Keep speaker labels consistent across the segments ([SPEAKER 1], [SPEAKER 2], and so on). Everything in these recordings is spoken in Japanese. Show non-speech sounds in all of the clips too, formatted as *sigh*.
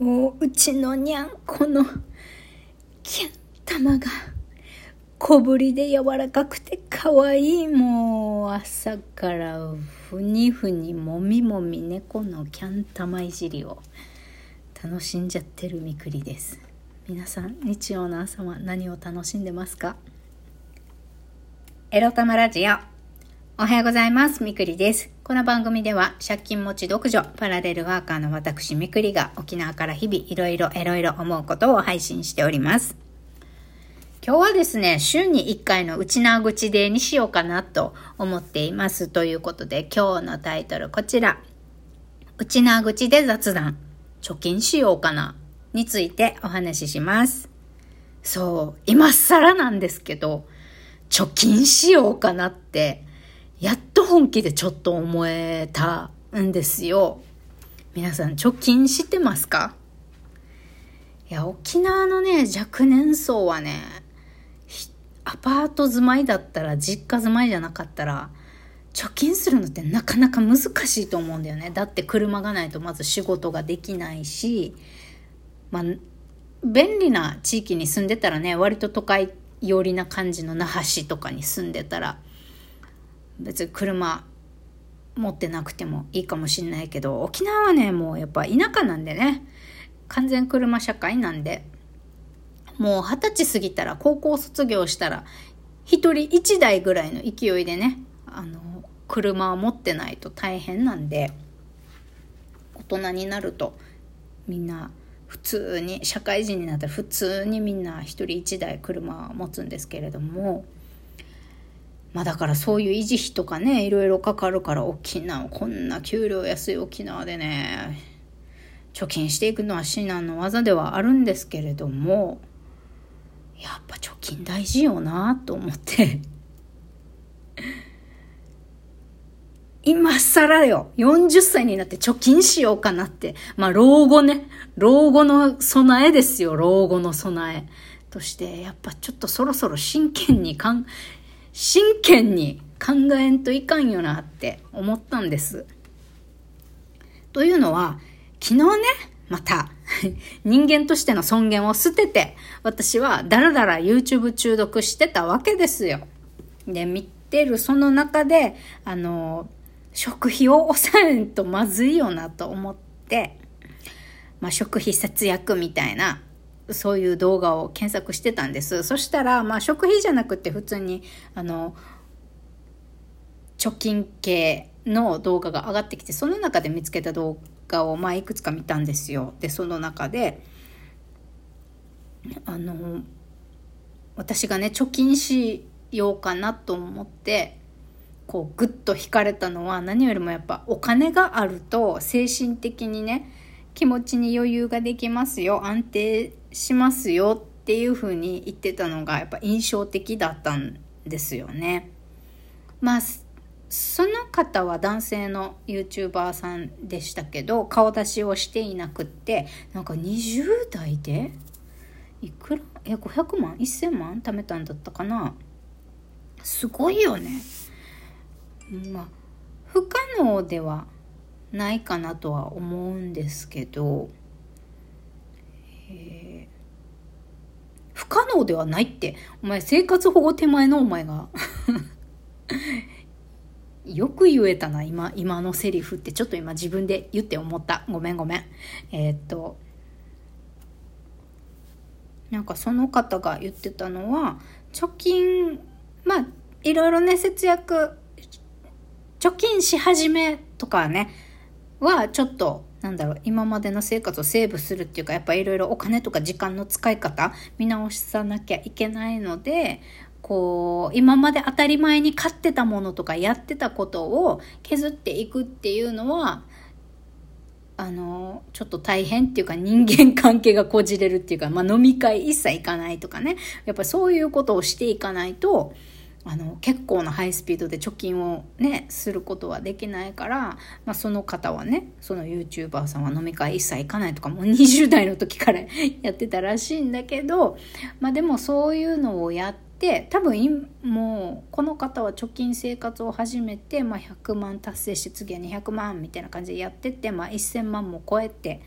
[SPEAKER 1] もううちのにゃんこのキャン玉が小ぶりで柔らかくて可愛いもう朝からふにふにもみもみ猫のキャン玉いじりを楽しんじゃってるみくりです。皆さん日曜の朝は何を楽しんでますか？エロ玉ラジオ。おはようございます。みくりです。この番組では借金持ち独女、パラレルワーカーの私みくりが沖縄から日々いろいろいろいろ思うことを配信しております。今日はですね、週に1回の内縄口でにしようかなと思っています。ということで今日のタイトルこちら。内縄口で雑談。貯金しようかなについてお話しします。そう、今更なんですけど、貯金しようかなってやっと本気でちょっと思えたんですよ。皆さん貯金してますか？いや、沖縄のね、若年層はね、アパート住まいだったら、実家住まいじゃなかったら、貯金するのってなかなか難しいと思うんだよね。だって車がないとまず仕事ができないし、まあ、便利な地域に住んでたらね、割と都会寄りな感じの那覇市とかに住んでたら、別に車持ってなくてもいいかもしんないけど沖縄はねもうやっぱ田舎なんでね完全車社会なんでもう二十歳過ぎたら高校卒業したら一人一台ぐらいの勢いでねあの車を持ってないと大変なんで大人になるとみんな普通に社会人になったら普通にみんな一人一台車を持つんですけれどもまあだからそういう維持費とかね、いろいろかかるから沖縄、こんな給料安い沖縄でね、貯金していくのは至難の技ではあるんですけれども、やっぱ貯金大事よなと思って *laughs* 今更よ、40歳になって貯金しようかなって。まあ老後ね、老後の備えですよ、老後の備え。として、やっぱちょっとそろそろ真剣にかん、真剣に考えんといかんよなって思ったんです。というのは、昨日ね、また、*laughs* 人間としての尊厳を捨てて、私はだらだら YouTube 中毒してたわけですよ。で、見てるその中で、あの、食費を抑えんとまずいよなと思って、まあ、食費節約みたいなそういう動画を検索してたんです。そしたら、まあ食費じゃなくて普通に、あの、貯金系の動画が上がってきて、その中で見つけた動画を、まあいくつか見たんですよ。で、その中で、あの、私がね、貯金しようかなと思って、こう、ぐっと惹かれたのは、何よりもやっぱお金があると、精神的にね、気持ちに余裕ができますよ安定しますよっていう風に言ってたのがやっぱ印象的だったんですよね。まあその方は男性の YouTuber さんでしたけど顔出しをしていなくってなんか20代でいくら？え500万？1000万？貯めたんだったかな？すごいよね。まあ不可能ではないかなとは思うんですけど、えー、不可能ではないって。お前生活保護手前のお前が。*laughs* よく言えたな今今のセリフってちょっと今自分で言って思った。ごめんごめん。えー、っとなんかその方が言ってたのは貯金まあいろいろね節約貯金し始めとかねはちょっとなんだろう今までの生活をセーブするっていうかやっぱいろいろお金とか時間の使い方見直しさなきゃいけないのでこう今まで当たり前に買ってたものとかやってたことを削っていくっていうのはあのちょっと大変っていうか人間関係がこじれるっていうか、まあ、飲み会一切行かないとかね。やっぱそういうことをしていかないとあの結構なハイスピードで貯金をねすることはできないから、まあ、その方はねその YouTuber さんは飲み会一切行かないとかもう20代の時からやってたらしいんだけど、まあ、でもそういうのをやって多分もうこの方は貯金生活を始めて、まあ、100万達成して次は200万みたいな感じでやってて、まあ、1000万も超えて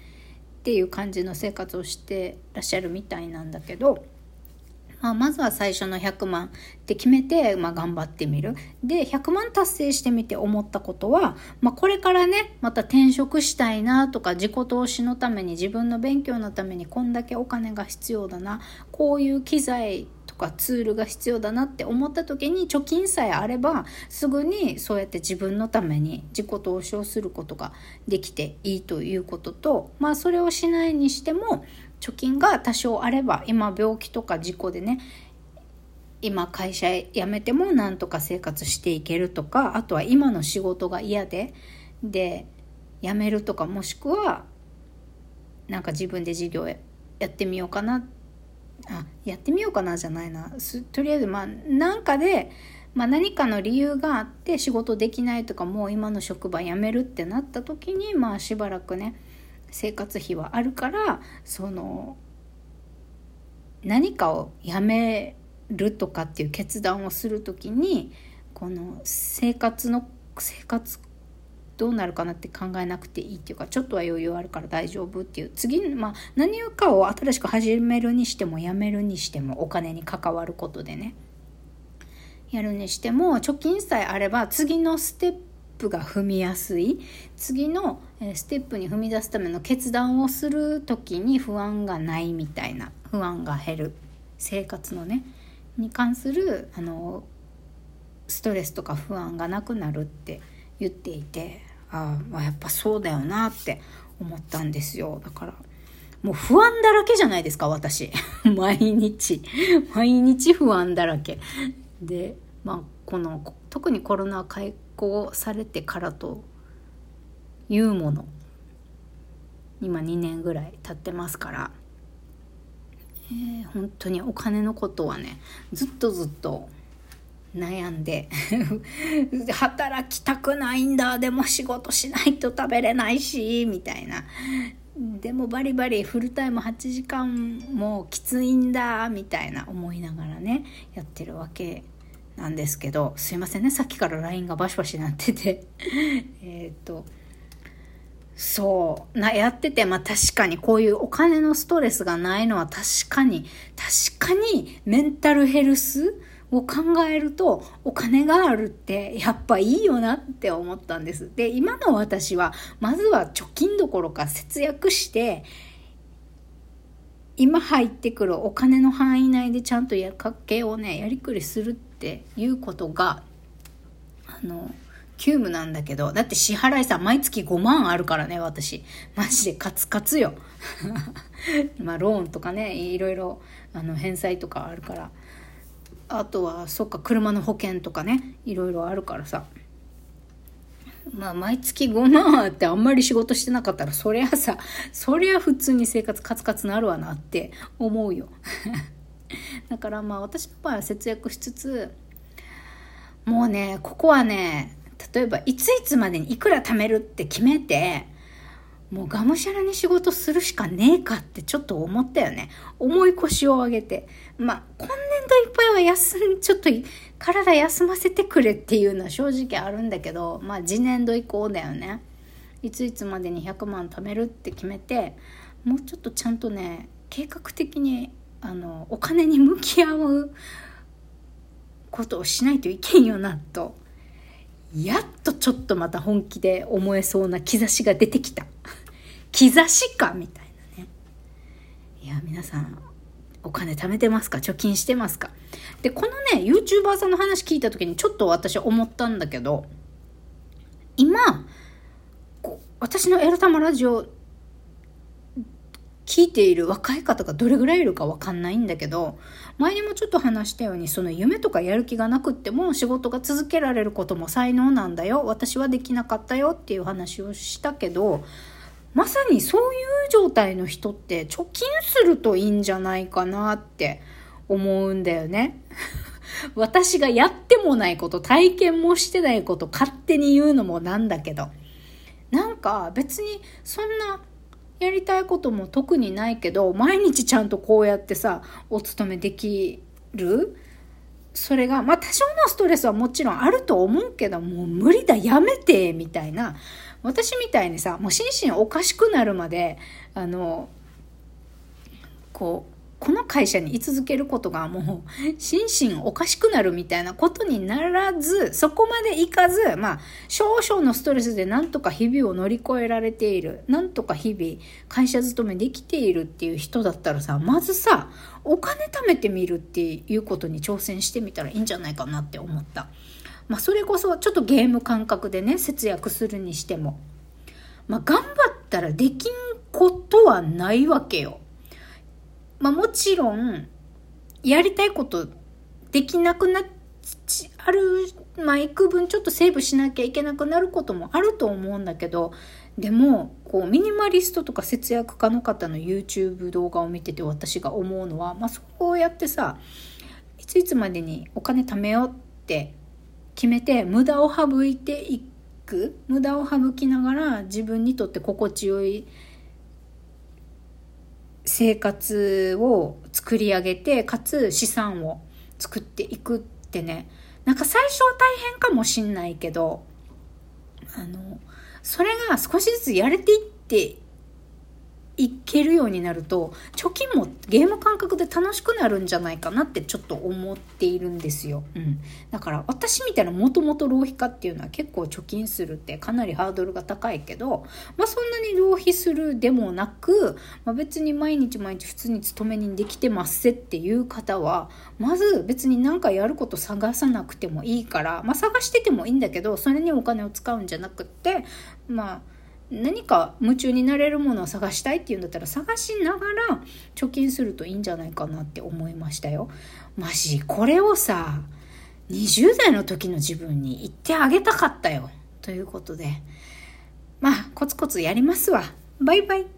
[SPEAKER 1] っていう感じの生活をしてらっしゃるみたいなんだけど、あ、まずは最初の100万って決めて、まあ、頑張ってみる。で、100万達成してみて思ったことは、まあ、これからね、また転職したいなとか、自己投資のために、自分の勉強のためにこんだけお金が必要だな、こういう機材とかツールが必要だなって思った時に貯金さえあればすぐにそうやって自分のために自己投資をすることができていいということとまあそれをしないにしても貯金が多少あれば今病気とか事故でね今会社辞めてもなんとか生活していけるとかあとは今の仕事が嫌でで辞めるとかもしくはなんか自分で事業やってみようかなあやってみようかなじゃないな。とりあえずまあなんかで、まあ、何かの理由があって仕事できないとかもう今の職場辞めるってなった時にまあしばらくね生活費はあるからその何かをやめるとかっていう決断をする時にこの生活の生活どうなるかなって考えなくていいっていうかちょっとは余裕あるから大丈夫っていう。次、まあ、何かを新しく始めるにしてもやめるにしてもお金に関わることでね。やるにしても貯金さえあれば次のステップが踏みやすい。次のステップに踏み出すための決断をする時に不安がないみたいな不安が減る。生活のねに関するあのストレスとか不安がなくなるって言っていてああやっぱそうだよなって思ったんですよ。だからもう不安だらけじゃないですか私。*laughs* 毎日。毎日不安だらけ。でまあこの特にコロナ開講されてからというもの。今2年ぐらい経ってますから、えー、本当にお金のことはねずっとずっと悩んで *laughs* 働きたくないんだ。でも仕事しないと食べれないしみたいな。でもバリバリフルタイム8時間もきついんだみたいな思いながらねやってるわけなんですけどすいませんねさっきから LINE がバシバシなってて *laughs* えっとそうなやっててまあ確かにこういうお金のストレスがないのは確かに確かにメンタルヘルスを考えるとお金があるってやっぱいいよなって思ったんです。で、今の私はまずは貯金どころか節約して今入ってくるお金の範囲内でちゃんと家計をねやりくりするってっていうことがあの急務なんだけどだって支払いさ毎月5万あるからね私。マジでカツカツよ。*laughs* まあローンとかねいろいろあの返済とかあるから。あとはそっか車の保険とかねいろいろあるからさ。まあ毎月5万あってあんまり仕事してなかったらそりゃさそりゃ普通に生活カツカツなるわなって思うよ。*laughs* だからまあ私の場合は節約しつつもうねここはね例えばいついつまでにいくら貯めるって決めてもうがむしゃらに仕事するしかねえかってちょっと思ったよね。重い腰を上げて。まあ、今年度いっぱいは休ん、ちょっと体休ませてくれっていうのは正直あるんだけど、まあ次年度以降だよね。いついつまでに100万貯めるって決めて、もうちょっとちゃんとね、計画的に、あの、お金に向き合うことをしないといけんよな、と。やっとちょっとまた本気で思えそうな兆しが出てきた。兆しかみたいなね。いや、皆さん、お金貯めてますか？貯金してますか？で、このね、YouTuber さんの話聞いた時にちょっと私思ったんだけど、今、私のエロ玉ラジオ聞いている若い方がどれぐらいいるかわかんないんだけど、前にもちょっと話したように、その夢とかやる気がなくっても仕事が続けられることも才能なんだよ。私はできなかったよっていう話をしたけど、まさにそういう状態の人って貯金するといいんじゃないかなって思うんだよね。*laughs* 私がやってもないこと、体験もしてないこと、勝手に言うのもなんだけど。なんか別にそんなやりたいことも特にないけど、毎日ちゃんとこうやってさ、お勤めできる？それが、まあ多少のストレスはもちろんあると思うけど、もう無理だ、やめて、みたいな。私みたいにさ、もう心身おかしくなるまで、あの、こう、この会社に居続けることがもう *laughs* 心身おかしくなるみたいなことにならず、そこまでいかず、まあ、少々のストレスでなんとか日々を乗り越えられている、なんとか日々会社勤めできているっていう人だったらさ、まずさ、お金貯めてみるっていうことに挑戦してみたらいいんじゃないかなって思った。まあ、それこそちょっとゲーム感覚でね、節約するにしても。まあ、頑張ったらできんことはないわけよ。まあもちろん、やりたいことできなくなっある、まあ幾分ちょっとセーブしなきゃいけなくなることもあると思うんだけど、でも、こう、ミニマリストとか節約家の方の YouTube 動画を見てて私が思うのは、まあそうやってさ、いついつまでにお金貯めようって決めて無駄を省いていく無駄を省きながら自分にとって心地よい生活を作り上げて、かつ資産を作っていくってね、なんか最初は大変かもしんないけど、あの、それが少しずつやれていっていけるようになると貯金もゲーム感覚で楽しくなるんじゃないかなってちょっと思っているんですよ。うん、だから私みたいなもともと浪費家っていうのは結構貯金するってかなりハードルが高いけど、まあ、そんなに浪費するでもなく、まあ、別に毎日毎日普通に勤めにできてますせっていう方はまず別に何かやること探さなくてもいいから、まあ、探しててもいいんだけどそれにお金を使うんじゃなくってまあ何か夢中になれるものを探したいっていうんだったら探しながら貯金するといいんじゃないかなって思いましたよ。マジこれをさ20代の時の自分に言ってあげたかったよ。ということでまあコツコツやりますわ。バイバイ。